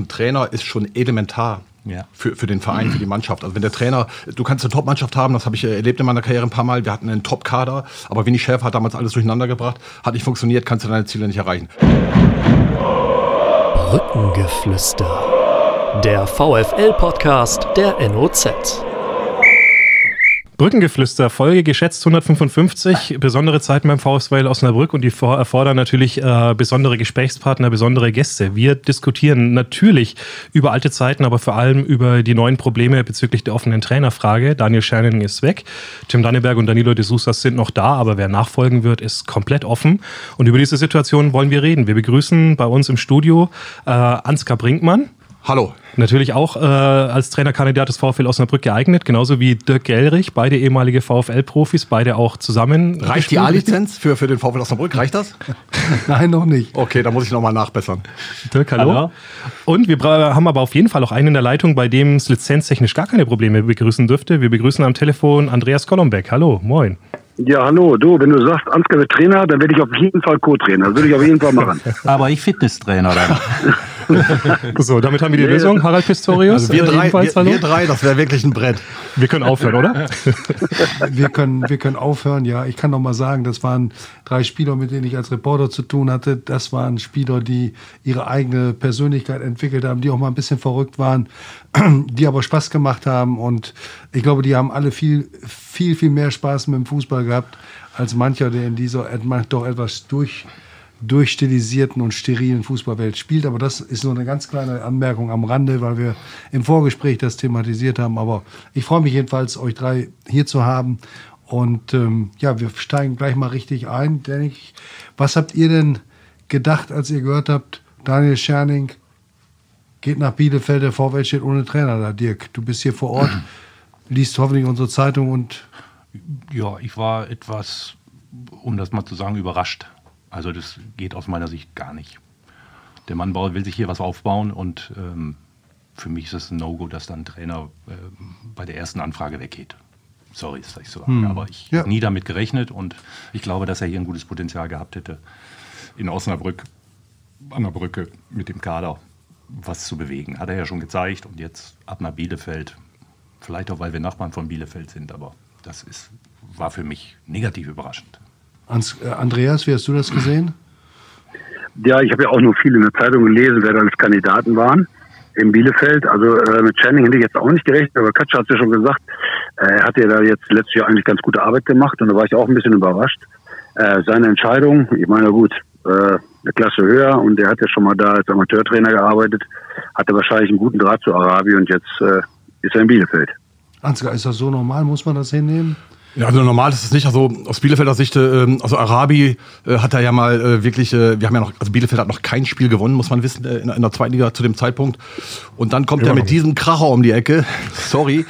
ein Trainer ist schon elementar ja. für, für den Verein, für die Mannschaft. Also wenn der Trainer, du kannst eine Top-Mannschaft haben, das habe ich erlebt in meiner Karriere ein paar Mal, wir hatten einen Top-Kader, aber Winnie Schäfer hat damals alles durcheinander gebracht, hat nicht funktioniert, kannst du deine Ziele nicht erreichen. Brückengeflüster. Der VFL-Podcast der NOZ. Brückengeflüster, Folge geschätzt 155, besondere Zeiten beim VfL Osnabrück und die erfordern natürlich äh, besondere Gesprächspartner, besondere Gäste. Wir diskutieren natürlich über alte Zeiten, aber vor allem über die neuen Probleme bezüglich der offenen Trainerfrage. Daniel Scherning ist weg, Tim Danneberg und Danilo de Sousas sind noch da, aber wer nachfolgen wird, ist komplett offen. Und über diese Situation wollen wir reden. Wir begrüßen bei uns im Studio äh, Ansgar Brinkmann. Hallo. Natürlich auch äh, als Trainerkandidat des VfL Osnabrück geeignet, genauso wie Dirk Gellrich, beide ehemalige VfL-Profis, beide auch zusammen. Reicht die A-Lizenz für, für den VfL Osnabrück? Reicht das? Nein, noch nicht. Okay, da muss ich nochmal nachbessern. Dirk, hallo. hallo. Und wir haben aber auf jeden Fall auch einen in der Leitung, bei dem es lizenztechnisch gar keine Probleme begrüßen dürfte. Wir begrüßen am Telefon Andreas Kolombeck. Hallo, moin. Ja, hallo, du, wenn du sagst, Ansgar wird Trainer, dann werde ich auf jeden Fall Co-Trainer. Das würde ich auf jeden Fall machen. Aber ich Fitnesstrainer dann. so, damit haben wir die nee, Lösung, Harald Pistorius. Also wir, drei, wir, wir drei, das wäre wirklich ein Brett. Wir können aufhören, oder? wir, können, wir können aufhören, ja. Ich kann noch mal sagen, das waren drei Spieler, mit denen ich als Reporter zu tun hatte. Das waren Spieler, die ihre eigene Persönlichkeit entwickelt haben, die auch mal ein bisschen verrückt waren, die aber Spaß gemacht haben. Und ich glaube, die haben alle viel, viel, viel mehr Spaß mit dem Fußball gehabt, als mancher, der in dieser doch etwas durch, durchstilisierten und sterilen Fußballwelt spielt. Aber das ist nur eine ganz kleine Anmerkung am Rande, weil wir im Vorgespräch das thematisiert haben. Aber ich freue mich jedenfalls, euch drei hier zu haben. Und ähm, ja, wir steigen gleich mal richtig ein. Denke ich, was habt ihr denn gedacht, als ihr gehört habt, Daniel Scherning geht nach Bielefeld, der VfL steht ohne Trainer da. Dirk, du bist hier vor Ort, liest hoffentlich unsere Zeitung und ja, ich war etwas, um das mal zu sagen, überrascht. Also das geht aus meiner Sicht gar nicht. Der Mann will sich hier was aufbauen und ähm, für mich ist es ein No-Go, dass dann ein Trainer äh, bei der ersten Anfrage weggeht. Sorry, dass ich so hm. aber ich ja. habe nie damit gerechnet und ich glaube, dass er hier ein gutes Potenzial gehabt hätte, in Osnabrück an der Brücke mit dem Kader was zu bewegen. Hat er ja schon gezeigt und jetzt ab nach Bielefeld. Vielleicht auch, weil wir Nachbarn von Bielefeld sind, aber das ist, war für mich negativ überraschend. Äh, Andreas, wie hast du das gesehen? Ja, ich habe ja auch nur viel in der Zeitung gelesen, wer da als Kandidaten waren in Bielefeld. Also äh, mit Channing hätte ich jetzt auch nicht gerechnet, aber Katsch hat es ja schon gesagt, äh, er hat ja da jetzt letztes Jahr eigentlich ganz gute Arbeit gemacht und da war ich auch ein bisschen überrascht. Äh, seine Entscheidung, ich meine, gut, äh, eine Klasse höher und er hat ja schon mal da als Amateurtrainer gearbeitet, hatte wahrscheinlich einen guten Draht zu Arabi und jetzt ist er in Bielefeld. Ansgar, ist das so normal? Muss man das hinnehmen? Ja, also normal ist es nicht. Also aus Bielefelder Sicht, äh, also Arabi äh, hat er ja mal äh, wirklich, äh, wir haben ja noch, also Bielefeld hat noch kein Spiel gewonnen, muss man wissen, äh, in, in der zweiten Liga zu dem Zeitpunkt. Und dann kommt er mit diesem Kracher um die Ecke. Sorry.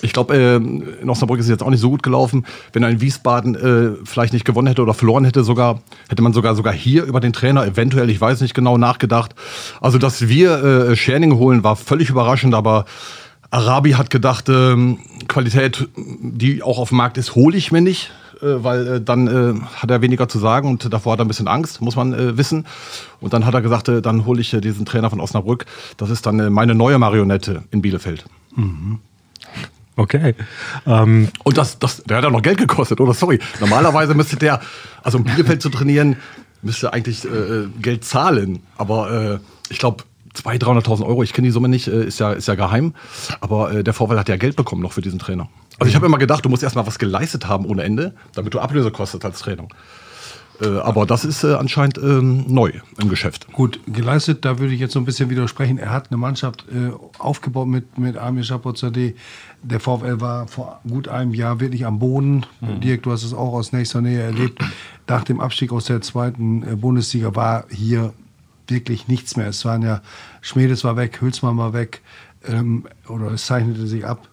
Ich glaube, äh, in Osnabrück ist es jetzt auch nicht so gut gelaufen. Wenn er in Wiesbaden äh, vielleicht nicht gewonnen hätte oder verloren hätte, sogar hätte man sogar sogar hier über den Trainer eventuell, ich weiß nicht genau, nachgedacht. Also, dass wir äh, Scherning holen, war völlig überraschend, aber Arabi hat gedacht, ähm, Qualität, die auch auf dem Markt ist, hole ich mir nicht, äh, weil äh, dann äh, hat er weniger zu sagen und davor hat er ein bisschen Angst, muss man äh, wissen. Und dann hat er gesagt, äh, dann hole ich äh, diesen Trainer von Osnabrück. Das ist dann meine neue Marionette in Bielefeld. Mhm. Okay. Ähm. Und das, das, der hat ja noch Geld gekostet, oder? Sorry. Normalerweise müsste der, also um Bielefeld zu trainieren, müsste eigentlich Geld zahlen. Aber ich glaube, 200.000, 300.000 Euro, ich kenne die Summe nicht, äh, ist ja, ist ja geheim. Aber äh, der Vorwahl hat ja Geld bekommen noch für diesen Trainer. Also ich habe immer gedacht, du musst erstmal was geleistet haben ohne Ende, damit du Ablöse kostet als Trainer. Äh, aber das ist äh, anscheinend ähm, neu im Geschäft. Gut, geleistet, da würde ich jetzt so ein bisschen widersprechen. Er hat eine Mannschaft äh, aufgebaut mit, mit Amir Chapozadeh. Der VfL war vor gut einem Jahr wirklich am Boden. Mhm. Dirk, du hast es auch aus nächster Nähe erlebt. Nach dem Abstieg aus der zweiten äh, Bundesliga war hier wirklich nichts mehr. Es waren ja, Schmedes war weg, Hülsmann war weg, ähm, oder es zeichnete sich ab.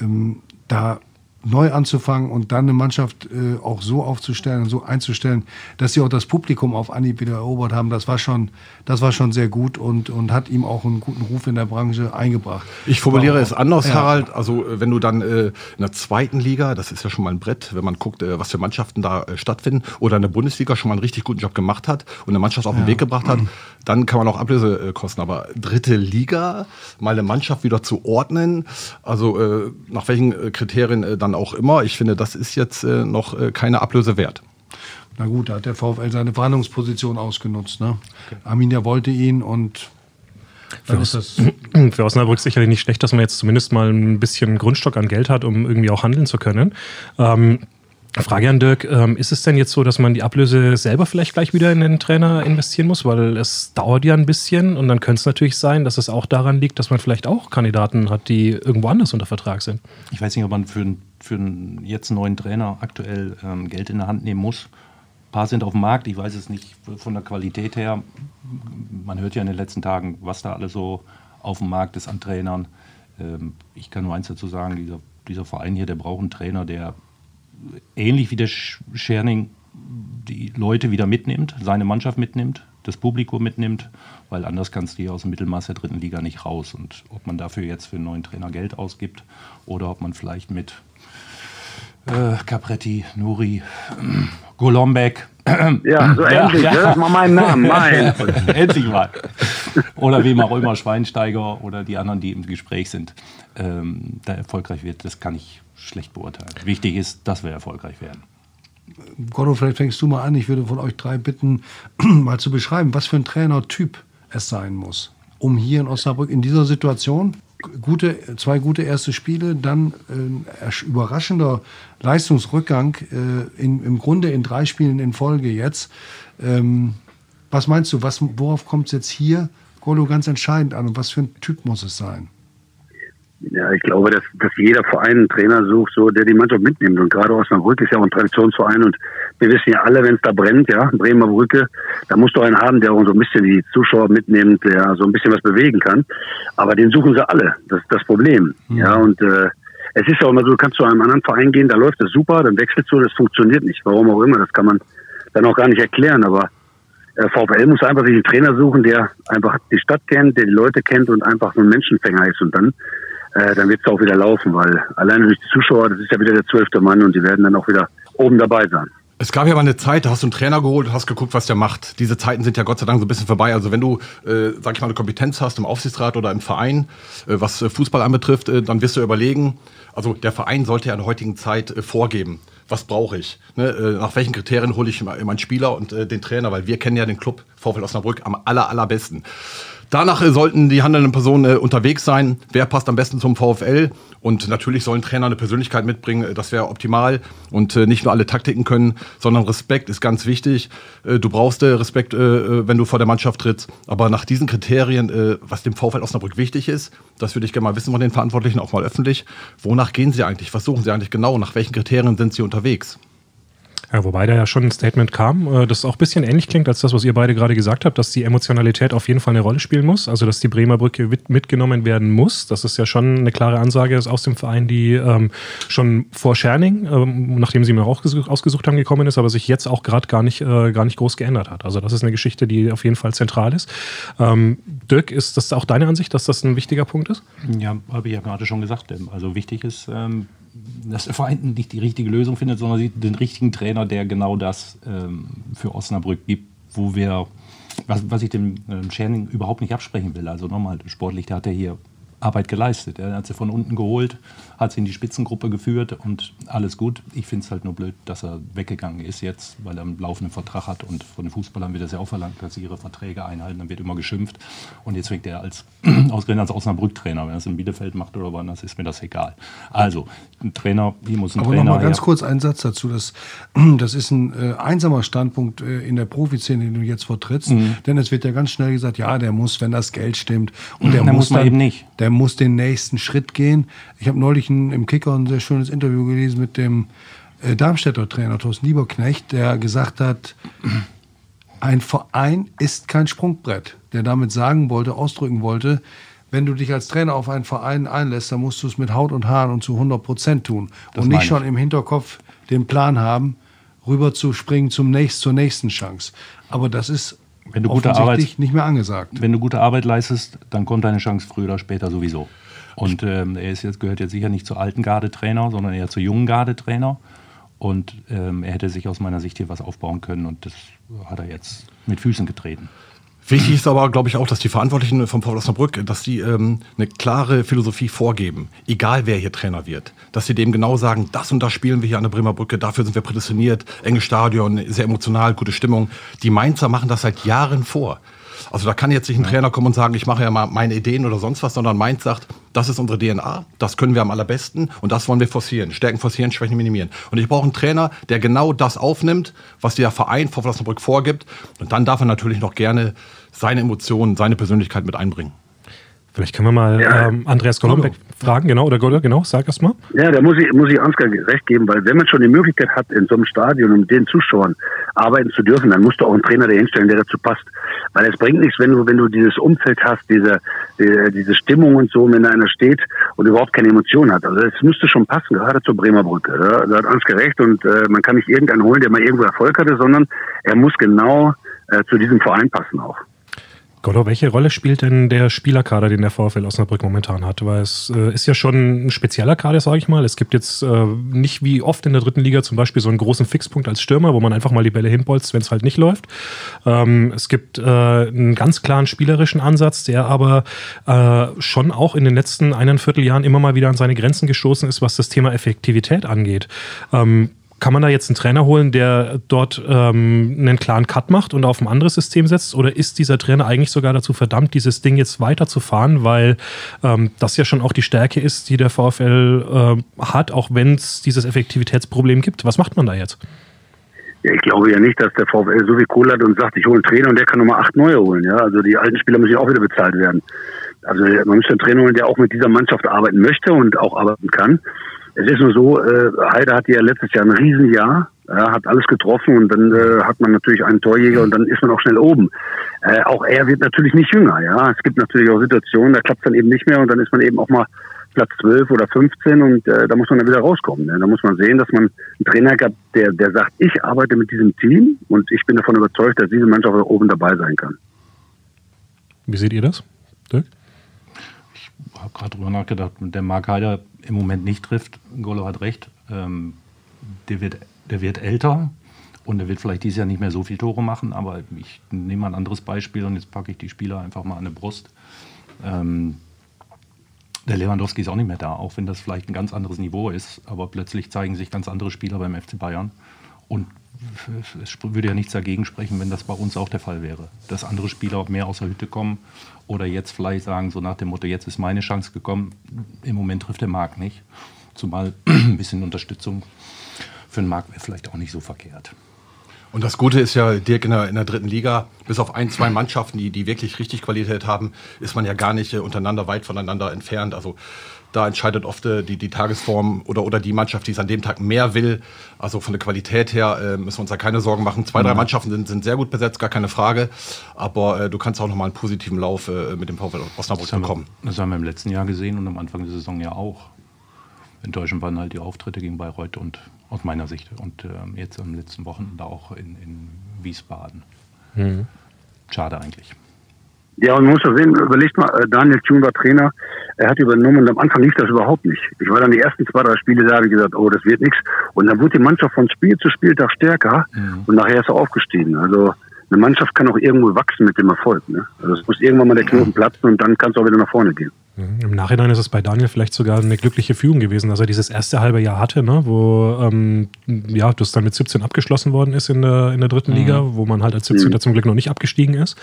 Ähm, da neu anzufangen und dann eine Mannschaft äh, auch so aufzustellen und so einzustellen, dass sie auch das Publikum auf Anhieb wieder erobert haben, das war schon, das war schon sehr gut und, und hat ihm auch einen guten Ruf in der Branche eingebracht. Ich formuliere auch, es anders, ja. Harald. Also äh, wenn du dann äh, in der zweiten Liga, das ist ja schon mal ein Brett, wenn man guckt, äh, was für Mannschaften da äh, stattfinden, oder in der Bundesliga schon mal einen richtig guten Job gemacht hat und eine Mannschaft auf den ja. Weg gebracht hat, dann kann man auch Ablöse äh, kosten. Aber dritte Liga, mal eine Mannschaft wieder zu ordnen, also nach welchen Kriterien dann auch immer, ich finde, das ist jetzt noch keine Ablöse wert. Na gut, da hat der VfL seine Verhandlungsposition ausgenutzt. Ne? Okay. Arminia wollte ihn und für, Os für Osnabrück sicherlich nicht schlecht, dass man jetzt zumindest mal ein bisschen Grundstock an Geld hat, um irgendwie auch handeln zu können. Ähm, Frage an Dirk, ähm, ist es denn jetzt so, dass man die Ablöse selber vielleicht gleich wieder in den Trainer investieren muss? Weil es dauert ja ein bisschen und dann könnte es natürlich sein, dass es auch daran liegt, dass man vielleicht auch Kandidaten hat, die irgendwo anders unter Vertrag sind. Ich weiß nicht, ob man für, für einen jetzt neuen Trainer aktuell ähm, Geld in der Hand nehmen muss. Ein paar sind auf dem Markt, ich weiß es nicht von der Qualität her. Man hört ja in den letzten Tagen, was da alles so auf dem Markt ist an Trainern. Ähm, ich kann nur eins dazu sagen, dieser, dieser Verein hier, der braucht einen Trainer, der ähnlich wie der Scherning die Leute wieder mitnimmt, seine Mannschaft mitnimmt, das Publikum mitnimmt, weil anders kannst du hier aus dem Mittelmaß der dritten Liga nicht raus. Und ob man dafür jetzt für einen neuen Trainer Geld ausgibt oder ob man vielleicht mit äh, Capretti, Nuri, Golombek. Ja, so ja, endlich, ja. das ist mal mein Name, mein. endlich mal. Oder wem auch immer, Schweinsteiger oder die anderen, die im Gespräch sind, ähm, da erfolgreich wird, das kann ich schlecht beurteilen. Wichtig ist, dass wir erfolgreich werden. Gotto, vielleicht fängst du mal an. Ich würde von euch drei bitten, mal zu beschreiben, was für ein Trainertyp es sein muss, um hier in Osnabrück in dieser Situation gute, zwei gute erste Spiele, dann äh, überraschender Leistungsrückgang äh, in, im Grunde in drei Spielen in Folge jetzt. Ähm, was meinst du, was, worauf kommt es jetzt hier, Golo, ganz entscheidend an und was für ein Typ muss es sein? Ja, ich glaube, dass, dass jeder Verein einen Trainer sucht, so, der die Mannschaft mitnimmt. Und gerade Osnabrück ist ja auch ein Traditionsverein und wir wissen ja alle, wenn es da brennt, ja, Bremer Brücke, da musst du einen haben, der auch so ein bisschen die Zuschauer mitnimmt, der so ein bisschen was bewegen kann. Aber den suchen sie alle. Das ist das Problem. Mhm. Ja, und äh, es ist ja auch immer so, du kannst zu einem anderen Verein gehen, da läuft es super, dann wechselst du, das funktioniert nicht. Warum auch immer, das kann man dann auch gar nicht erklären. Aber äh, VfL muss einfach sich einen Trainer suchen, der einfach die Stadt kennt, der die Leute kennt und einfach so ein Menschenfänger ist. Und dann äh, dann wird es auch wieder laufen, weil alleine durch die Zuschauer, das ist ja wieder der zwölfte Mann und die werden dann auch wieder oben dabei sein. Es gab ja mal eine Zeit, da hast du einen Trainer geholt und hast geguckt, was der macht. Diese Zeiten sind ja Gott sei Dank so ein bisschen vorbei. Also wenn du, äh, sag ich mal, eine Kompetenz hast im Aufsichtsrat oder im Verein, äh, was äh, Fußball anbetrifft, äh, dann wirst du überlegen, also der Verein sollte ja in der heutigen Zeit äh, vorgeben, was brauche ich? Ne? Äh, nach welchen Kriterien hole ich meinen Spieler und den Trainer? Weil wir kennen ja den Club VfL Osnabrück am aller, allerbesten. Danach äh, sollten die handelnden Personen äh, unterwegs sein. Wer passt am besten zum VfL? Und natürlich sollen Trainer eine Persönlichkeit mitbringen. Äh, das wäre optimal. Und nicht nur alle Taktiken können, sondern Respekt ist ganz wichtig. Du brauchst Respekt, wenn du vor der Mannschaft trittst. Aber nach diesen Kriterien, was dem VfL Osnabrück wichtig ist, das würde ich gerne mal wissen von den Verantwortlichen, auch mal öffentlich. Wonach gehen sie eigentlich? Was suchen sie eigentlich genau? Nach welchen Kriterien sind sie unterwegs? Ja, wobei da ja schon ein Statement kam, äh, das auch ein bisschen ähnlich klingt als das, was ihr beide gerade gesagt habt, dass die Emotionalität auf jeden Fall eine Rolle spielen muss, also dass die Bremer Brücke mitgenommen werden muss. Das ist ja schon eine klare Ansage aus dem Verein, die ähm, schon vor Scherning, ähm, nachdem sie mir auch ausgesucht haben, gekommen ist, aber sich jetzt auch gerade gar nicht, äh, gar nicht groß geändert hat. Also das ist eine Geschichte, die auf jeden Fall zentral ist. Ähm, Dirk, ist das auch deine Ansicht, dass das ein wichtiger Punkt ist? Ja, habe ich ja gerade schon gesagt. Also wichtig ist, ähm, dass der Verein nicht die richtige Lösung findet, sondern den richtigen Trainer, der genau das ähm, für Osnabrück gibt, wo wir, was, was ich dem ähm, Scherning überhaupt nicht absprechen will. Also nochmal, sportlich, der hat er hier Arbeit geleistet. Er hat sie von unten geholt, hat sie in die Spitzengruppe geführt und alles gut. Ich finde es halt nur blöd, dass er weggegangen ist jetzt, weil er einen laufenden Vertrag hat und von den Fußballern wird es ja auch verlangt, dass sie ihre Verträge einhalten. Dann wird immer geschimpft und jetzt fängt er als ausgerechnet als Osnabrück-Trainer. Wenn er es in Bielefeld macht oder woanders, ist mir das egal. Also, ein Trainer, hier muss ein Aber Trainer. Aber nochmal ganz her. kurz einen Satz dazu. Das, das ist ein äh, einsamer Standpunkt äh, in der Profiszene, den du jetzt vertrittst. Mhm. Denn es wird ja ganz schnell gesagt, ja, der muss, wenn das Geld stimmt. Und der, der muss, muss man eben nicht. Der muss den nächsten Schritt gehen. Ich habe neulich ein, im Kicker ein sehr schönes Interview gelesen mit dem äh, Darmstädter Trainer Thorsten Lieberknecht, der gesagt hat, ein Verein ist kein Sprungbrett, der damit sagen wollte, ausdrücken wollte, wenn du dich als Trainer auf einen Verein einlässt, dann musst du es mit Haut und Haaren und zu 100 Prozent tun. Das und nicht schon im Hinterkopf den Plan haben, rüber zu springen zum nächst, zur nächsten Chance. Aber das ist Wenn du gute Arbeit- nicht mehr angesagt. Wenn du gute Arbeit leistest, dann kommt deine Chance früher oder später sowieso. Und ähm, er ist jetzt, gehört jetzt sicher nicht zu alten Gardetrainer, sondern eher zu jungen Gardetrainer. Und ähm, er hätte sich aus meiner Sicht hier was aufbauen können und das hat er jetzt mit Füßen getreten. Wichtig ist aber, glaube ich, auch, dass die Verantwortlichen vom VfL Osnabrück, dass die ähm, eine klare Philosophie vorgeben, egal wer hier Trainer wird. Dass sie dem genau sagen, das und das spielen wir hier an der Bremer Brücke, dafür sind wir prädestiniert, enge Stadion, sehr emotional, gute Stimmung. Die Mainzer machen das seit Jahren vor. Also da kann jetzt nicht ein Trainer kommen und sagen, ich mache ja mal meine Ideen oder sonst was, sondern Mainz sagt, das ist unsere DNA, das können wir am allerbesten und das wollen wir forcieren. Stärken forcieren, Schwächen minimieren. Und ich brauche einen Trainer, der genau das aufnimmt, was der Verein VfL Osnabrück vorgibt. Und dann darf er natürlich noch gerne seine Emotionen, seine Persönlichkeit mit einbringen. Vielleicht können wir mal Ja. ähm, Andreas Golombek fragen, genau, oder Golo, genau, sag erst mal. Ja, da muss ich, muss ich Ansgar recht geben, weil wenn man schon die Möglichkeit hat, in so einem Stadion und mit den Zuschauern arbeiten zu dürfen, dann musst du auch einen Trainer dahin stellen, der dazu passt. Weil es bringt nichts, wenn du, wenn du dieses Umfeld hast, diese, die, diese Stimmung und so, wenn da einer steht und überhaupt keine Emotion hat. Also es müsste schon passen, gerade zur Bremer Brücke. Da, da hat Ansgar recht und äh, man kann nicht irgendeinen holen, der mal irgendwo Erfolg hatte, sondern er muss genau äh, zu diesem Verein passen auch. Golo, welche Rolle spielt denn der Spielerkader, den der VfL Osnabrück momentan hat? Weil es äh, ist ja schon ein spezieller Kader, sage ich mal. Es gibt jetzt äh, nicht wie oft in der dritten Liga zum Beispiel so einen großen Fixpunkt als Stürmer, wo man einfach mal die Bälle hinbolzt, wenn es halt nicht läuft. Ähm, es gibt äh, einen ganz klaren spielerischen Ansatz, der aber äh, schon auch in den letzten eineinviertel Jahren immer mal wieder an seine Grenzen gestoßen ist, was das Thema Effektivität angeht. Ähm, kann man da jetzt einen Trainer holen, der dort ähm, einen klaren Cut macht und auf ein anderes System setzt? Oder ist dieser Trainer eigentlich sogar dazu verdammt, dieses Ding jetzt weiterzufahren, weil ähm, das ja schon auch die Stärke ist, die der VfL ähm, hat, auch wenn es dieses Effektivitätsproblem gibt? Was macht man da jetzt? Ja, ich glaube ja nicht, dass der VfL so viel Kohle hat und sagt, ich hole einen Trainer und der kann nochmal acht neue holen. Ja, also die alten Spieler müssen ja auch wieder bezahlt werden. Also man müsste einen Trainer holen, der auch mit dieser Mannschaft arbeiten möchte und auch arbeiten kann. Es ist nur so, äh, Heide hatte ja letztes Jahr ein Riesenjahr, ja, hat alles getroffen und dann äh, hat man natürlich einen Torjäger und dann ist man auch schnell oben. Äh, auch er wird natürlich nicht jünger, ja. Es gibt natürlich auch Situationen, da klappt es dann eben nicht mehr und dann ist man eben auch mal Platz 12 oder 15 und äh, da muss man dann wieder rauskommen. Ne? Da muss man sehen, dass man einen Trainer hat, der, der sagt, ich arbeite mit diesem Team und ich bin davon überzeugt, dass diese Mannschaft auch oben dabei sein kann. Wie seht ihr das, Dirk? Ich habe gerade drüber nachgedacht, der Mark Heider im Moment nicht trifft. Golo hat recht. Ähm, der, wird, der wird älter und er wird vielleicht dieses Jahr nicht mehr so viele Tore machen, aber ich nehme mal ein anderes Beispiel und jetzt packe ich die Spieler einfach mal an die Brust. Ähm, der Lewandowski ist auch nicht mehr da, auch wenn das vielleicht ein ganz anderes Niveau ist, aber plötzlich zeigen sich ganz andere Spieler beim FC Bayern und es würde ja nichts dagegen sprechen, wenn das bei uns auch der Fall wäre. Dass andere Spieler mehr aus der Hütte kommen oder jetzt vielleicht sagen, so nach dem Motto, jetzt ist meine Chance gekommen. Im Moment trifft der Marc nicht. Zumal ein bisschen Unterstützung für den Marc wäre vielleicht auch nicht so verkehrt. Und das Gute ist ja, Dirk, in der, in der dritten Liga, bis auf ein, zwei Mannschaften, die, die wirklich richtig Qualität haben, ist man ja gar nicht äh, untereinander weit voneinander entfernt. Also da entscheidet oft äh, die, die Tagesform oder, oder die Mannschaft, die es an dem Tag mehr will. Also von der Qualität her äh, müssen wir uns da keine Sorgen machen. Zwei, drei Mannschaften sind, sind sehr gut besetzt, gar keine Frage. Aber äh, du kannst auch nochmal einen positiven Lauf äh, mit dem VfL Osnabrück Das haben, bekommen. das haben wir im letzten Jahr gesehen und am Anfang der Saison ja auch. Enttäuschend waren halt die Auftritte gegen Bayreuth und aus meiner Sicht und ähm, jetzt am letzten Wochenende auch in, in Wiesbaden. Schade eigentlich. Ja, und man muss ja sehen, überlegt mal, äh, Daniel Thun war Trainer, er hat übernommen und am Anfang lief das überhaupt nicht. Ich war dann die ersten zwei, drei Spiele da, habe ich gesagt, oh, das wird nichts. Und dann wurde die Mannschaft von Spiel zu Spieltag stärker und nachher ist er aufgestiegen. Also eine Mannschaft kann auch irgendwo wachsen mit dem Erfolg. Ne? Also es muss irgendwann mal der Knoten platzen und dann kann es auch wieder nach vorne gehen. Im Nachhinein ist es bei Daniel vielleicht sogar eine glückliche Fügung gewesen, dass er dieses erste halbe Jahr hatte, ne, wo ähm, ja, das dann mit 17 abgeschlossen worden ist in der, in der dritten Liga, wo man halt als 17. zum Glück noch nicht abgestiegen ist.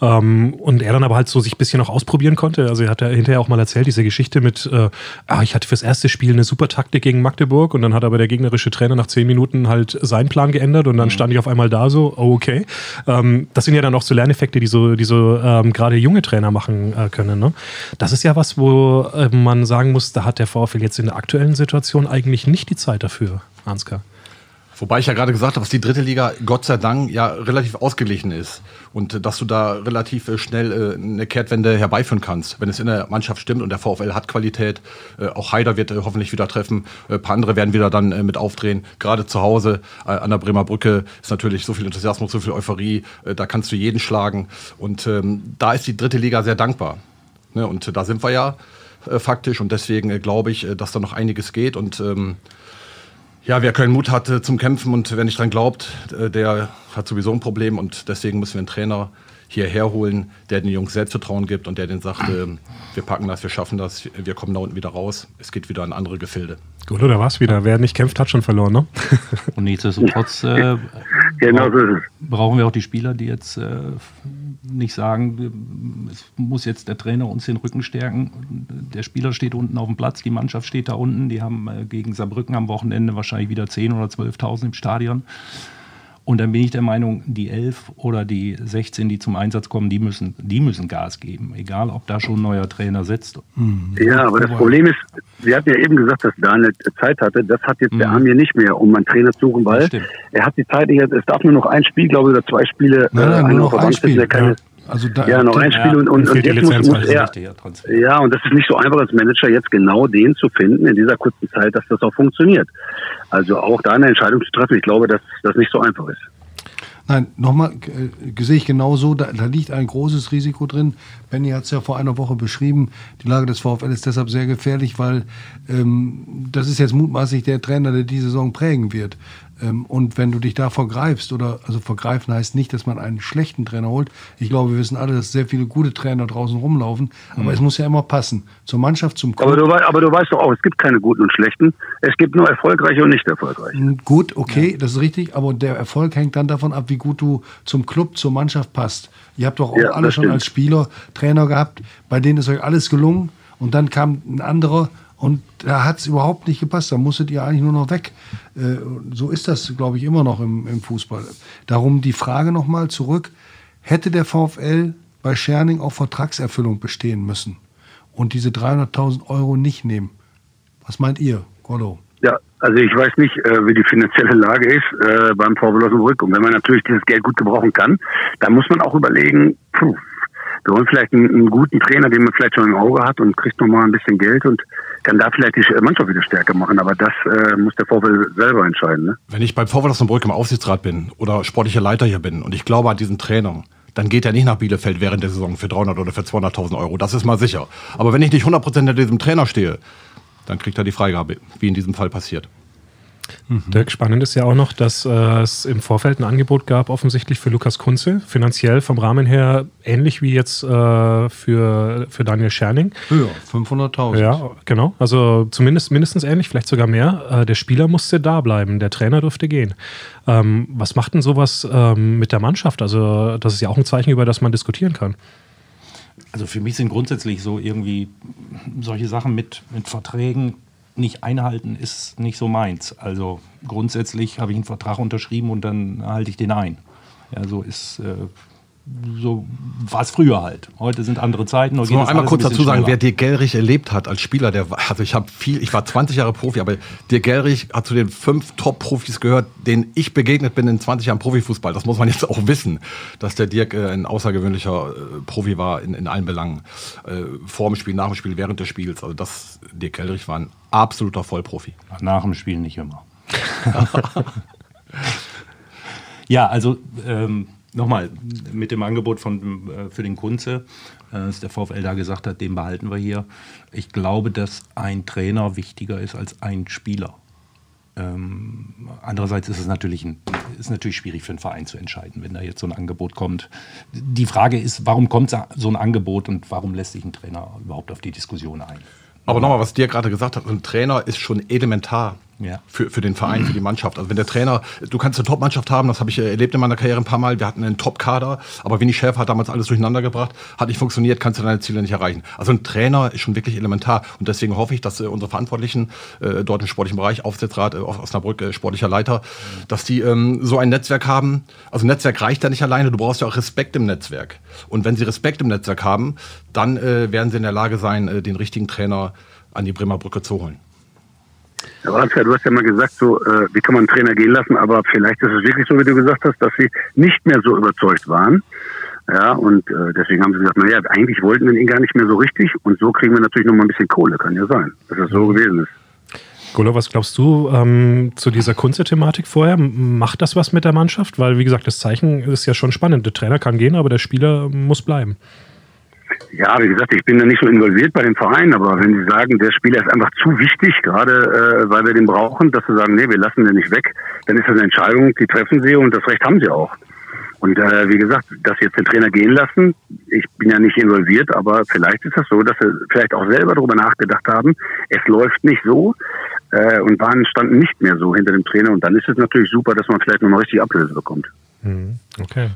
Ähm, und er dann aber halt so sich ein bisschen noch ausprobieren konnte. Also er hat ja hinterher auch mal erzählt, diese Geschichte mit, äh, ah, ich hatte fürs erste Spiel eine super Taktik gegen Magdeburg und dann hat aber der gegnerische Trainer nach zehn Minuten halt seinen Plan geändert und dann stand ich auf einmal da so, oh, okay. Ähm, das sind ja dann auch so Lerneffekte, die so, die so ähm, gerade junge Trainer machen äh, können. Ne? Das ist ja was, wo äh, man sagen muss, da hat der VfL jetzt in der aktuellen Situation eigentlich nicht die Zeit dafür, Ansgar. Wobei ich ja gerade gesagt habe, dass die dritte Liga Gott sei Dank ja relativ ausgeglichen ist und äh, dass du da relativ äh, schnell eine Kehrtwende herbeiführen kannst, wenn es in der Mannschaft stimmt und der VfL hat Qualität. Auch Haider wird hoffentlich wieder treffen, ein paar andere werden wieder dann mit aufdrehen. Gerade zu Hause an der Bremer Brücke ist natürlich so viel Enthusiasmus, so viel Euphorie, da kannst du jeden schlagen und ähm, da ist die dritte Liga sehr dankbar. Ne, und da sind wir ja faktisch und deswegen glaube ich, dass da noch einiges geht und ähm, ja, wer keinen Mut hat zum Kämpfen und wer nicht dran glaubt, äh, der hat sowieso ein Problem und deswegen müssen wir einen Trainer hierher holen, der den Jungs Selbstvertrauen gibt und der den sagt, äh, wir packen das, wir schaffen das, wir kommen da unten wieder raus, es geht wieder in andere Gefilde. Gut, oder was wieder? Wer nicht kämpft, hat schon verloren, ne? Und nichtsdestotrotz äh, genau so brauchen wir auch die Spieler, die jetzt äh, nicht sagen, es muss jetzt der Trainer uns den Rücken stärken. Der Spieler steht unten auf dem Platz, die Mannschaft steht da unten. Die haben äh, gegen Saarbrücken am Wochenende wahrscheinlich wieder 10.000 oder 12.000 im Stadion. Und dann bin ich der Meinung, die 11 oder die 16, die zum Einsatz kommen, die müssen, die müssen Gas geben, egal ob da schon ein neuer Trainer sitzt. Ja, aber das Problem ist, Sie hatten ja eben gesagt, dass Daniel Zeit hatte. Das hat jetzt mhm. der Armin nicht mehr, um einen Trainer zu suchen, weil er hat die Zeit es darf nur noch ein Spiel, glaube ich, oder zwei Spiele. Nein, nein, äh, nur noch ein Spiel. Der keine, ja. Also da, ja, noch ein Spiel ja, und, und, und jetzt muss, muss er. Ja, und das ist nicht so einfach als Manager, jetzt genau den zu finden in dieser kurzen Zeit, dass das auch funktioniert. Also auch da eine Entscheidung zu treffen, ich glaube, dass das nicht so einfach ist. Nein, nochmal, äh, sehe ich genauso, da, da liegt ein großes Risiko drin. Benny hat es ja vor einer Woche beschrieben. Die Lage des VfL ist deshalb sehr gefährlich, weil ähm, das ist jetzt mutmaßlich der Trainer, der die Saison prägen wird. Ähm, und wenn du dich da vergreifst, oder also vergreifen heißt nicht, dass man einen schlechten Trainer holt. Ich glaube, wir wissen alle, dass sehr viele gute Trainer draußen rumlaufen. Aber mhm. es muss ja immer passen. Zur Mannschaft, zum Club. Aber du, aber du weißt doch auch, es gibt keine guten und schlechten. Es gibt nur erfolgreiche und nicht erfolgreiche. Gut, okay, ja. das ist richtig. Aber der Erfolg hängt dann davon ab, wie gut du zum Club, zur Mannschaft passt. Ihr habt doch auch ja, alle schon als Spieler Trainer gehabt, bei denen ist euch alles gelungen. Und dann kam ein anderer und da hat es überhaupt nicht gepasst. Da musstet ihr eigentlich nur noch weg. Äh, so ist das, glaube ich, immer noch im, im Fußball. Darum die Frage nochmal zurück. Hätte der VfL bei Scherning auf Vertragserfüllung bestehen müssen und diese 300.000 Euro nicht nehmen? Was meint ihr, Gordo? Ja, also ich weiß nicht, äh, wie die finanzielle Lage ist äh, beim VfL Osnabrück. Und wenn man natürlich dieses Geld gut gebrauchen kann, dann muss man auch überlegen, puh, wir wollen vielleicht einen, einen, guten Trainer, den man vielleicht schon im Auge hat und kriegt nochmal ein bisschen Geld und kann da vielleicht die Mannschaft wieder stärker machen. Aber das äh, muss der VfL selber entscheiden. Ne? Wenn ich beim VfL Osnabrück im Aufsichtsrat bin oder sportlicher Leiter hier bin und ich glaube an diesen Trainer, dann geht er nicht nach Bielefeld während der Saison für 300 oder für 200.000 Euro. Das ist mal sicher. Aber wenn ich nicht 100% hinter diesem Trainer stehe, dann kriegt er die Freigabe, wie in diesem Fall passiert. Mhm. Dirk, spannend ist ja auch noch, dass äh, es im Vorfeld ein Angebot gab, offensichtlich für Lukas Kunze, finanziell vom Rahmen her ähnlich wie jetzt äh, für, für Daniel Scherning. Höher, 500.000. Ja, genau. Also zumindest mindestens ähnlich, vielleicht sogar mehr. Äh, der Spieler musste da bleiben, der Trainer durfte gehen. Ähm, was macht denn sowas ähm, mit der Mannschaft? Also, das ist ja auch ein Zeichen, über das man diskutieren kann. Also für mich sind grundsätzlich so irgendwie solche Sachen mit, mit Verträgen nicht einhalten ist nicht so meins. Also grundsätzlich habe ich einen Vertrag unterschrieben und dann halte ich den ein. Ja, so ist äh, so war es früher halt. Heute sind andere Zeiten. Ich muss einmal kurz ein dazu sagen, wer Dirk Gellrich erlebt hat als Spieler, der also ich habe viel, ich war 20 Jahre Profi, aber Dirk Gellrich hat zu den fünf Top-Profis gehört, denen ich begegnet bin in 20 Jahren Profifußball. Das muss man jetzt auch wissen, dass der Dirk äh, ein außergewöhnlicher äh, Profi war in, in allen Belangen. Äh, vor dem Spiel, nach dem Spiel, während des Spiels. Also das, Dirk Gellrich war ein absoluter Vollprofi. Nach dem Spiel nicht immer. ja, also ähm, nochmal, mit dem Angebot von, äh, für den Kunze, äh, dass der VfL da gesagt hat, den behalten wir hier. Ich glaube, dass ein Trainer wichtiger ist als ein Spieler. Ähm, andererseits ist es natürlich, ein, ist natürlich schwierig für einen Verein zu entscheiden, wenn da jetzt so ein Angebot kommt. Die Frage ist, warum kommt so ein Angebot und warum lässt sich ein Trainer überhaupt auf die Diskussion ein? Aber nochmal, was dir gerade gesagt hat, ein Trainer ist schon elementar ja. für, für den Verein, für die Mannschaft. Also wenn der Trainer, du kannst eine Top-Mannschaft haben, das habe ich erlebt in meiner Karriere ein paar Mal, wir hatten einen Top-Kader, aber Winnie Schäfer hat damals alles durcheinander gebracht, hat nicht funktioniert, kannst du deine Ziele nicht erreichen. Also ein Trainer ist schon wirklich elementar und deswegen hoffe ich, dass äh, unsere Verantwortlichen äh, dort im sportlichen Bereich, Aufsichtsrat, äh, Osnabrück, äh, sportlicher Leiter, dass die ähm, so ein Netzwerk haben. Also Netzwerk reicht ja nicht alleine, du brauchst ja auch Respekt im Netzwerk. Und wenn sie Respekt im Netzwerk haben, dann äh, werden sie in der Lage sein, äh, den richtigen Trainer an die Bremer Brücke zu holen. Ratsherr, du hast ja mal gesagt, so, äh, wie kann man einen Trainer gehen lassen, aber vielleicht ist es wirklich so, wie du gesagt hast, dass sie nicht mehr so überzeugt waren. Ja, und äh, deswegen haben sie gesagt, naja, eigentlich wollten wir ihn gar nicht mehr so richtig und so kriegen wir natürlich noch mal ein bisschen Kohle, kann ja sein, dass das so gewesen ist. Golo, was glaubst du ähm, zu dieser Kunze-Thematik vorher? Macht das was mit der Mannschaft? Weil, wie gesagt, das Zeichen ist ja schon spannend. Der Trainer kann gehen, aber der Spieler muss bleiben. Ja, wie gesagt, ich bin da nicht so involviert bei dem Verein, aber wenn Sie sagen, der Spieler ist einfach zu wichtig, gerade äh, weil wir den brauchen, dass Sie sagen, nee, wir lassen den nicht weg, dann ist das eine Entscheidung, die treffen Sie und das Recht haben Sie auch. Und äh, wie gesagt, dass jetzt den Trainer gehen lassen, ich bin ja nicht involviert, aber vielleicht ist das so, dass sie vielleicht auch selber darüber nachgedacht haben, es läuft nicht so äh, und waren standen nicht mehr so hinter dem Trainer und dann ist es natürlich super, dass man vielleicht nochmal richtig Ablöse bekommt. Mhm. Okay.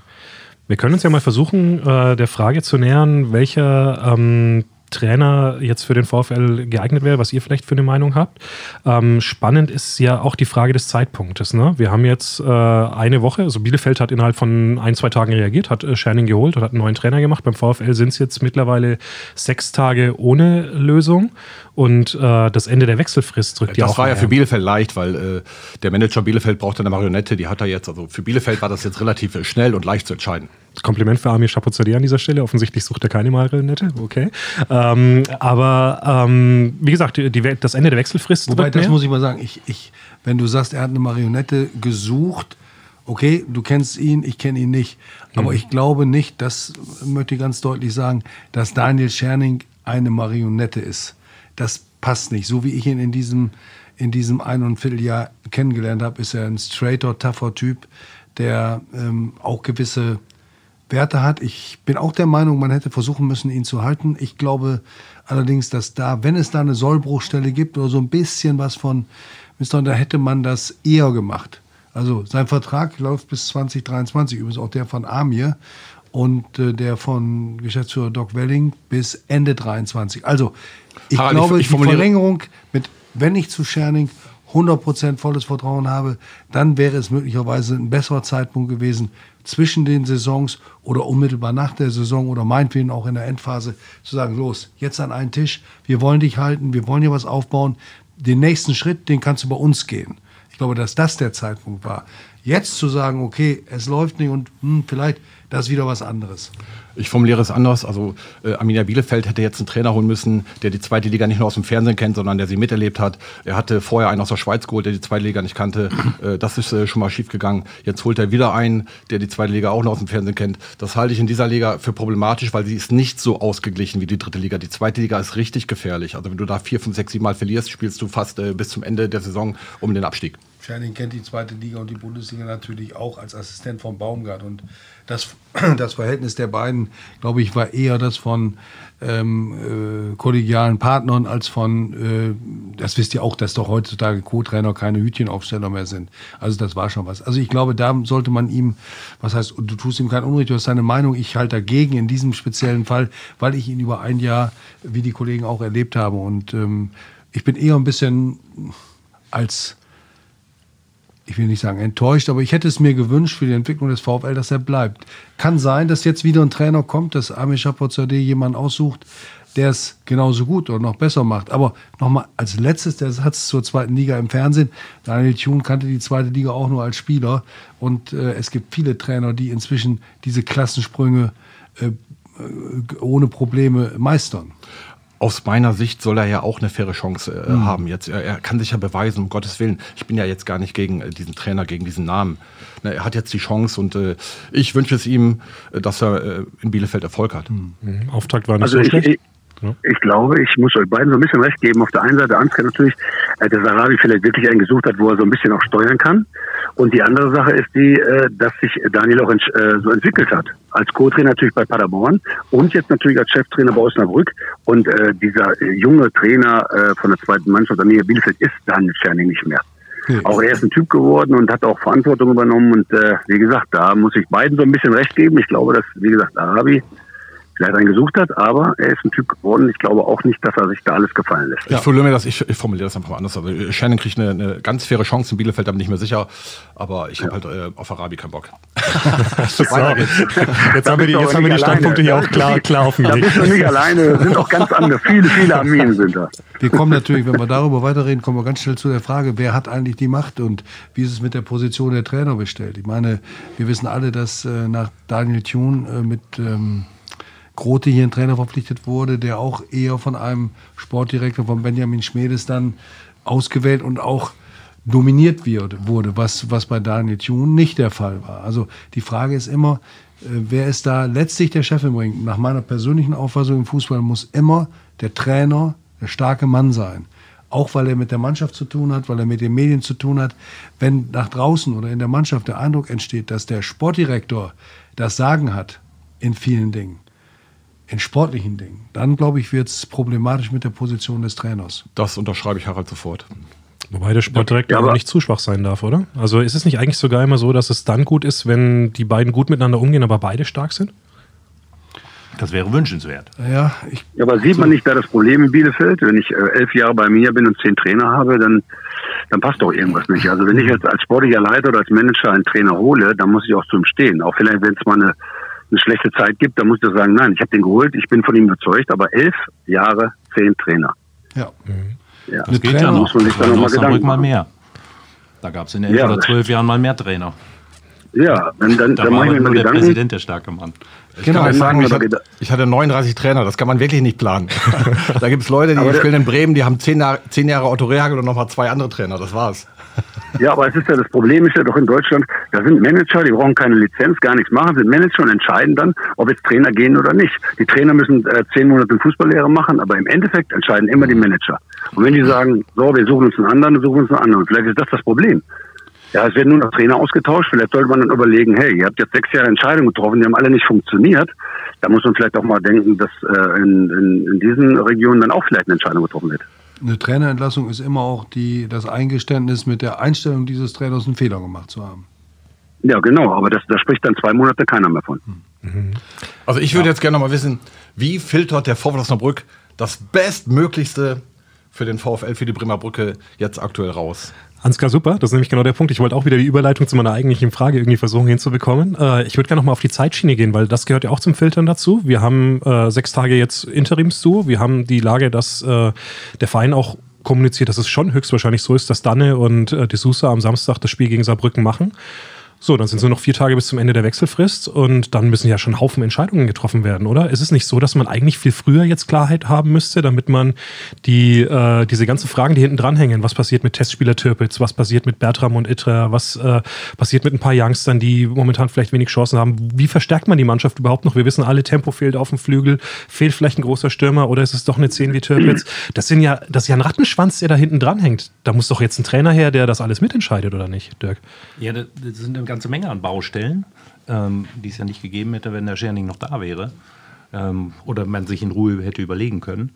Wir können uns ja mal versuchen, äh, der Frage zu nähern, welcher ähm, Trainer jetzt für den VfL geeignet wäre, was ihr vielleicht für eine Meinung habt. Ähm, spannend ist ja auch die Frage des Zeitpunktes. Ne? Wir haben jetzt äh, eine Woche, also Bielefeld hat innerhalb von ein, zwei Tagen reagiert, hat äh, Scherning geholt und hat einen neuen Trainer gemacht. Beim VfL sind es jetzt mittlerweile sechs Tage ohne Lösung und äh, das Ende der Wechselfrist drückt ja Das auch war ja für Bielefeld leicht, weil äh, der Manager Bielefeld brauchte eine Marionette, die hat er jetzt. Also für Bielefeld war das jetzt relativ äh, schnell und leicht zu entscheiden. Das Kompliment für Amir Chapozadeh an dieser Stelle. Offensichtlich sucht er keine Marionette. Okay. Ähm, aber ähm, wie gesagt, die, die, das Ende der Wechselfrist Wobei, das näher. muss ich mal sagen, ich, ich, wenn du sagst, er hat eine Marionette gesucht, okay, du kennst ihn, ich kenne ihn nicht. Aber ich glaube nicht, das möchte ich ganz deutlich sagen, dass Daniel Scherning eine Marionette ist. Das passt nicht. So wie ich ihn in diesem, in diesem ein und Vierteljahr kennengelernt habe, ist er ein straighter, tougher Typ, der ähm, auch gewisse Werte hat. Ich bin auch der Meinung, man hätte versuchen müssen, ihn zu halten. Ich glaube allerdings, dass da, wenn es da eine Sollbruchstelle gibt oder so ein bisschen was von, Mr. da hätte man das eher gemacht. Also sein Vertrag läuft bis 2023, übrigens auch der von Amir und äh, der von Geschäftsführer Doc Welling bis Ende 23. Also ich Harald, ich- glaube, ich die formuliere- Verlängerung mit, wenn ich zu Scherning 100% volles Vertrauen habe, dann wäre es möglicherweise ein besserer Zeitpunkt gewesen, zwischen den Saisons oder unmittelbar nach der Saison oder meinetwegen auch in der Endphase zu sagen, los, jetzt an einen Tisch, wir wollen dich halten, wir wollen hier was aufbauen, den nächsten Schritt, den kannst du bei uns gehen. Ich glaube, dass das der Zeitpunkt war. Jetzt zu sagen, okay, es läuft nicht und hm, vielleicht, das ist wieder was anderes. Ich formuliere es anders. Also äh, Arminia Bielefeld hätte jetzt einen Trainer holen müssen, der die zweite Liga nicht nur aus dem Fernsehen kennt, sondern der sie miterlebt hat. Er hatte vorher einen aus der Schweiz geholt, der die zweite Liga nicht kannte. Äh, das ist äh, schon mal schief gegangen. Jetzt holt er wieder einen, der die zweite Liga auch noch aus dem Fernsehen kennt. Das halte ich in dieser Liga für problematisch, weil sie ist nicht so ausgeglichen wie die dritte Liga. Die zweite Liga ist richtig gefährlich. Also wenn du da vier, fünf, sechs, sieben Mal verlierst, spielst du fast äh, bis zum Ende der Saison um den Abstieg. Scherning kennt die zweite Liga und die Bundesliga natürlich auch als Assistent von Baumgart. Und das, das Verhältnis der beiden, glaube ich, war eher das von ähm, äh, kollegialen Partnern als von, äh, das wisst ihr auch, dass doch heutzutage Co-Trainer keine Hütchenaufsteller mehr sind. Also das war schon was. Also ich glaube, da sollte man ihm, was heißt, du tust ihm kein Unrecht, du hast seine Meinung, ich halte dagegen in diesem speziellen Fall, weil ich ihn über ein Jahr, wie die Kollegen auch erlebt habe. Und ähm, ich bin eher ein bisschen als ich will nicht sagen enttäuscht, aber ich hätte es mir gewünscht für die Entwicklung des VfL, dass er bleibt. Kann sein, dass jetzt wieder ein Trainer kommt, dass Amir Chapozadeh jemanden aussucht, der es genauso gut oder noch besser macht. Aber nochmal als letztes der Satz zur zweiten Liga im Fernsehen. Daniel Thun kannte die zweite Liga auch nur als Spieler. Und äh, es gibt viele Trainer, die inzwischen diese Klassensprünge äh, äh, ohne Probleme meistern. Aus meiner Sicht soll er ja auch eine faire Chance äh, haben. Jetzt, er, er kann sich ja beweisen, um Gottes Willen. Ich bin ja jetzt gar nicht gegen äh, diesen Trainer, gegen diesen Namen. Na, er hat jetzt die Chance und äh, ich wünsche es ihm, äh, dass er äh, in Bielefeld Erfolg hat. Mhm. Auftakt war nicht Also so ich, schlecht. ich, Ja. ich glaube, ich muss euch beiden so ein bisschen recht geben. Auf der einen Seite Ansgar natürlich, äh, dass Arabi vielleicht wirklich einen gesucht hat, wo er so ein bisschen auch steuern kann. Und die andere Sache ist die, äh, dass sich Daniel auch äh, so entwickelt hat. Als Co-Trainer natürlich bei Paderborn und jetzt natürlich als Cheftrainer bei Osnabrück. Und dieser junge Trainer von der zweiten Mannschaft, Arminia Bielefeld, ist Daniel Scherning nicht mehr. Auch er ist ein Typ geworden und hat auch Verantwortung übernommen. Und äh, wie gesagt, da muss ich beiden so ein bisschen recht geben. Ich glaube, dass, wie gesagt, Arabi vielleicht einen gesucht hat, aber er ist ein Typ geworden. Ich glaube auch nicht, dass er sich da alles gefallen lässt. Ich formuliere mir das, ich, ich formuliere das einfach mal anders. Also Shannon kriegt eine, eine ganz faire Chance in Bielefeld, da bin ich mir sicher. Aber ich habe halt äh, auf Arabi keinen Bock. so, jetzt haben wir die, jetzt haben wir die Standpunkte hier auch klar, klar offengelegt. Da bist du nicht alleine, sind auch ganz andere, viele, viele Armeen sind da. Wir kommen natürlich, wenn wir darüber weiterreden, kommen wir ganz schnell zu der Frage, wer hat eigentlich die Macht und wie ist es mit der Position der Trainer bestellt? Ich meine, wir wissen alle, dass äh, nach Daniel Thune äh, mit ähm, Grote hier ein Trainer verpflichtet wurde, der auch eher von einem Sportdirektor von Benjamin Schmedes dann ausgewählt und auch dominiert wird, wurde, was, was bei Daniel Thune nicht der Fall war. Also die Frage ist immer, äh, wer ist da letztlich der Chef im Ring? Nach meiner persönlichen Auffassung im Fußball muss immer der Trainer der starke Mann sein. Auch weil er mit der Mannschaft zu tun hat, weil er mit den Medien zu tun hat. Wenn nach draußen oder in der Mannschaft der Eindruck entsteht, dass der Sportdirektor das Sagen hat in vielen Dingen, in sportlichen Dingen, dann glaube ich, wird es problematisch mit der Position des Trainers. Das unterschreibe ich Harald sofort. Wobei der Sportdirektor Ja, aber nicht zu schwach sein darf, oder? Also ist es nicht eigentlich sogar immer so, dass es dann gut ist, wenn die beiden gut miteinander umgehen, aber beide stark sind? Das wäre wünschenswert. Ja, ich, Ja, aber sieht man nicht da das Problem in Bielefeld? Wenn ich äh, elf Jahre bei mir bin und zehn Trainer habe, dann, dann passt doch irgendwas nicht. Also wenn ich als, als sportlicher Leiter oder als Manager einen Trainer hole, dann muss ich auch zu ihm stehen. Auch vielleicht, wenn es mal eine, eine schlechte Zeit gibt, dann muss ich sagen, nein, ich habe den geholt, ich bin von ihm überzeugt, aber elf Jahre, zehn Trainer. ja. Ja. Das geht Trainer ja noch. muss man sich da noch mal Gedanken mal mehr. Da gab es in elf Ja, oder zwölf Jahren mal mehr Trainer. Ja, dann, dann, Da dann war mache ich aber nur mal der Gedanken. Präsident der starke Mann. Ich Genau, dann sagen, ich hatte, ich hatte 39 Trainer, das kann man wirklich nicht planen. da gibt es Leute, die spielen in Bremen, die haben zehn Jahre, zehn Jahre Otto Rehagel und nochmal zwei andere Trainer, das war's. Ja, aber es ist ja das Problem ist ja doch in Deutschland, da sind Manager, die brauchen keine Lizenz, gar nichts machen, sind Manager und entscheiden dann, ob jetzt Trainer gehen oder nicht. Die Trainer müssen äh, zehn Monate Fußballlehre machen, aber im Endeffekt entscheiden immer die Manager. Und wenn die sagen, so, wir suchen uns einen anderen, dann suchen wir uns einen anderen. Vielleicht ist das das Problem. Ja, es werden nur noch Trainer ausgetauscht. Vielleicht sollte man dann überlegen, hey, ihr habt jetzt sechs Jahre Entscheidungen getroffen, die haben alle nicht funktioniert. Da muss man vielleicht auch mal denken, dass äh, in, in, in diesen Regionen dann auch vielleicht eine Entscheidung getroffen wird. Eine Trainerentlassung ist immer auch die, das Eingeständnis, mit der Einstellung dieses Trainers einen Fehler gemacht zu haben. Ja, genau, aber das, da spricht dann zwei Monate keiner mehr von. Also ich würde jetzt gerne noch mal wissen, wie filtert der VfL Osnabrück das Bestmöglichste für den VfL, für die Bremer Brücke jetzt aktuell raus? Ansgar, super. Das ist nämlich genau der Punkt. Ich wollte auch wieder die Überleitung zu meiner eigentlichen Frage irgendwie versuchen hinzubekommen. Äh, ich würde gerne nochmal auf die Zeitschiene gehen, weil das gehört ja auch zum Filtern dazu. Wir haben äh, sechs Tage jetzt Interims zu. Wir haben die Lage, dass äh, der Verein auch kommuniziert, dass es schon höchstwahrscheinlich so ist, dass Danne und äh, De Sousa am Samstag das Spiel gegen Saarbrücken machen. So, dann sind nur noch vier Tage bis zum Ende der Wechselfrist und dann müssen ja schon Haufen Entscheidungen getroffen werden, oder? Ist es nicht so, dass man eigentlich viel früher jetzt Klarheit haben müsste, damit man die, äh, diese ganzen Fragen, die hinten dranhängen, was passiert mit Testspieler Türpitz, was passiert mit Bertram und Itra, was äh, passiert mit ein paar Youngstern, die momentan vielleicht wenig Chancen haben, wie verstärkt man die Mannschaft überhaupt noch? Wir wissen alle, Tempo fehlt auf dem Flügel, fehlt vielleicht ein großer Stürmer oder ist es doch eine 10 wie Türpitz? Das sind ja, das ist ja ein Rattenschwanz, der da hinten dranhängt. Da muss doch jetzt ein Trainer her, der das alles mitentscheidet, oder nicht, Dirk? Ja, das sind ganze Menge an Baustellen, ähm, die es ja nicht gegeben hätte, wenn der Scherning noch da wäre. Ähm, oder man sich in Ruhe hätte überlegen können.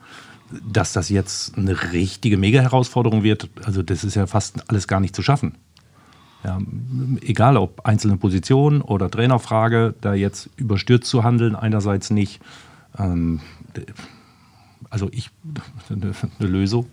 Dass das jetzt eine richtige Mega-Herausforderung wird, also das ist ja fast alles gar nicht zu schaffen. Ja, egal ob einzelne Positionen oder Trainerfrage, da jetzt überstürzt zu handeln, einerseits nicht. Ähm, also ich, eine, eine Lösung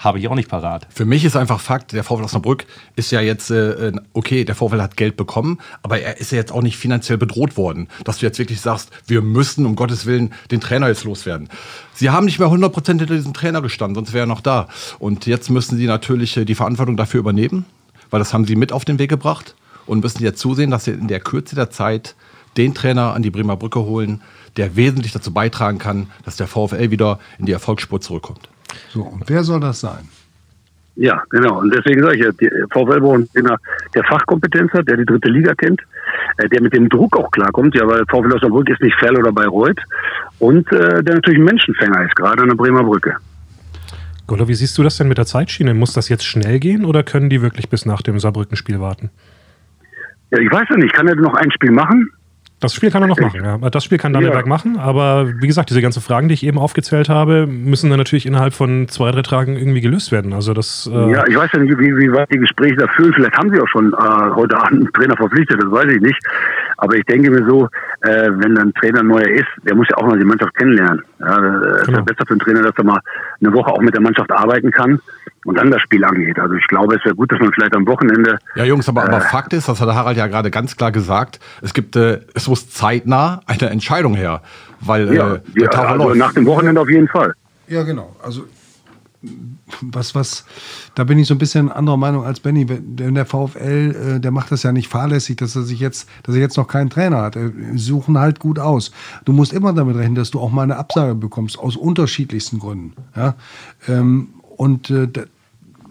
habe ich auch nicht parat. Für mich ist einfach Fakt, der VfL Osnabrück ist ja jetzt, äh, okay, der VfL hat Geld bekommen, aber er ist ja jetzt auch nicht finanziell bedroht worden, dass du jetzt wirklich sagst, wir müssen um Gottes Willen den Trainer jetzt loswerden. Sie haben nicht mehr 100% hinter diesem Trainer gestanden, sonst wäre er noch da. Und jetzt müssen sie natürlich äh, die Verantwortung dafür übernehmen, weil das haben sie mit auf den Weg gebracht und müssen jetzt zusehen, dass sie in der Kürze der Zeit den Trainer an die Bremer Brücke holen, der wesentlich dazu beitragen kann, dass der VfL wieder in die Erfolgsspur zurückkommt. So, und wer soll das sein? Ja, genau. Und deswegen sage ich ja, VfL braucht einen Trainer, der Fachkompetenz hat, der die dritte Liga kennt, äh, der mit dem Druck auch klarkommt, ja, weil VfL Osnabrück ist nicht Fell oder Bayreuth und äh, der natürlich ein Menschenfänger ist, gerade an der Bremer Brücke. Golo, wie siehst du das denn mit der Zeitschiene? Muss das jetzt schnell gehen oder können die wirklich bis nach dem Saarbrücken-Spiel warten? Ja, ich weiß ja nicht, kann er noch ein Spiel machen? Das Spiel kann er noch machen, ja. Das Spiel kann Danneberg Ja. machen, aber wie gesagt, diese ganzen Fragen, die ich eben aufgezählt habe, müssen dann natürlich innerhalb von zwei, drei Tagen irgendwie gelöst werden. Also das. Äh, Ja, ich weiß ja nicht, wie, wie weit die Gespräche da führen. Vielleicht haben sie auch schon äh, heute Abend einen Trainer verpflichtet, das weiß ich nicht. Aber ich denke mir so, äh, wenn dann ein Trainer neuer ist, der muss ja auch mal die Mannschaft kennenlernen. Ja, das genau. ist ja besser für einen Trainer, dass er mal eine Woche auch mit der Mannschaft arbeiten kann und dann das Spiel angeht. Also ich glaube, es wäre gut, dass man vielleicht am Wochenende. Ja, Jungs, aber, äh, aber Fakt ist, das hat Harald ja gerade ganz klar gesagt, es gibt, äh, es muss zeitnah eine Entscheidung her, weil ja, äh, der ja, also läuft. nach dem Wochenende auf jeden Fall. Ja, genau. Also was, was, da bin ich so ein bisschen anderer Meinung als Benny. Denn der VfL, äh, der macht das ja nicht fahrlässig, dass er sich jetzt, dass er jetzt noch keinen Trainer hat. Er suchen halt gut aus. Du musst immer damit rechnen, dass du auch mal eine Absage bekommst, aus unterschiedlichsten Gründen. Ja? Ähm, und äh,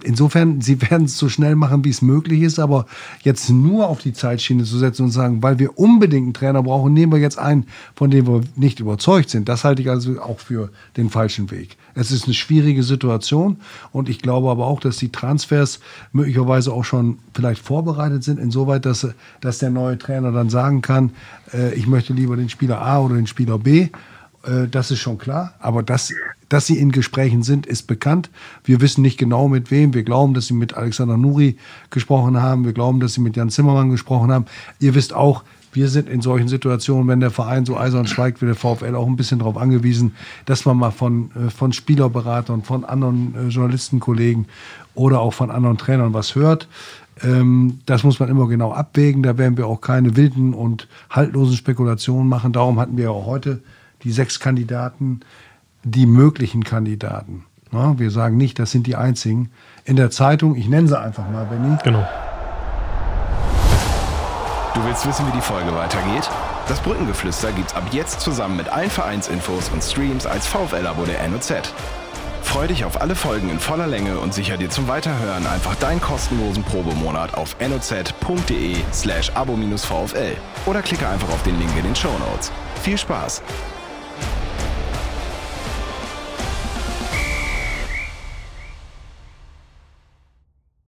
insofern, sie werden es so schnell machen, wie es möglich ist, aber jetzt nur auf die Zeitschiene zu setzen und sagen, weil wir unbedingt einen Trainer brauchen, nehmen wir jetzt einen, von dem wir nicht überzeugt sind. Das halte ich also auch für den falschen Weg. Es ist eine schwierige Situation und ich glaube aber auch, dass die Transfers möglicherweise auch schon vielleicht vorbereitet sind, insoweit, dass, dass der neue Trainer dann sagen kann, äh, ich möchte lieber den Spieler A oder den Spieler B. Äh, das ist schon klar, aber das dass sie in Gesprächen sind, ist bekannt. Wir wissen nicht genau mit wem. Wir glauben, dass sie mit Alexander Nuri gesprochen haben. Wir glauben, dass sie mit Jan Zimmermann gesprochen haben. Ihr wisst auch, wir sind in solchen Situationen, wenn der Verein so eisern schweigt wie der VfL, auch ein bisschen darauf angewiesen, dass man mal von, äh, von Spielerberatern, von anderen äh, Journalistenkollegen oder auch von anderen Trainern was hört. Ähm, das muss man immer genau abwägen. Da werden wir auch keine wilden und haltlosen Spekulationen machen. Darum hatten wir auch heute die sechs Kandidaten die möglichen Kandidaten. Ja, wir sagen nicht, das sind die einzigen. In der Zeitung, ich nenne sie einfach mal, Benny. Genau. Du willst wissen, wie die Folge weitergeht? Das Brückengeflüster gibt's ab jetzt zusammen mit allen Vereinsinfos und Streams als VfL-Abo der NOZ. Freu dich auf alle Folgen in voller Länge und sicher dir zum Weiterhören einfach deinen kostenlosen Probemonat auf noz.de slash abo-vfl oder klicke einfach auf den Link in den Show Notes. Viel Spaß!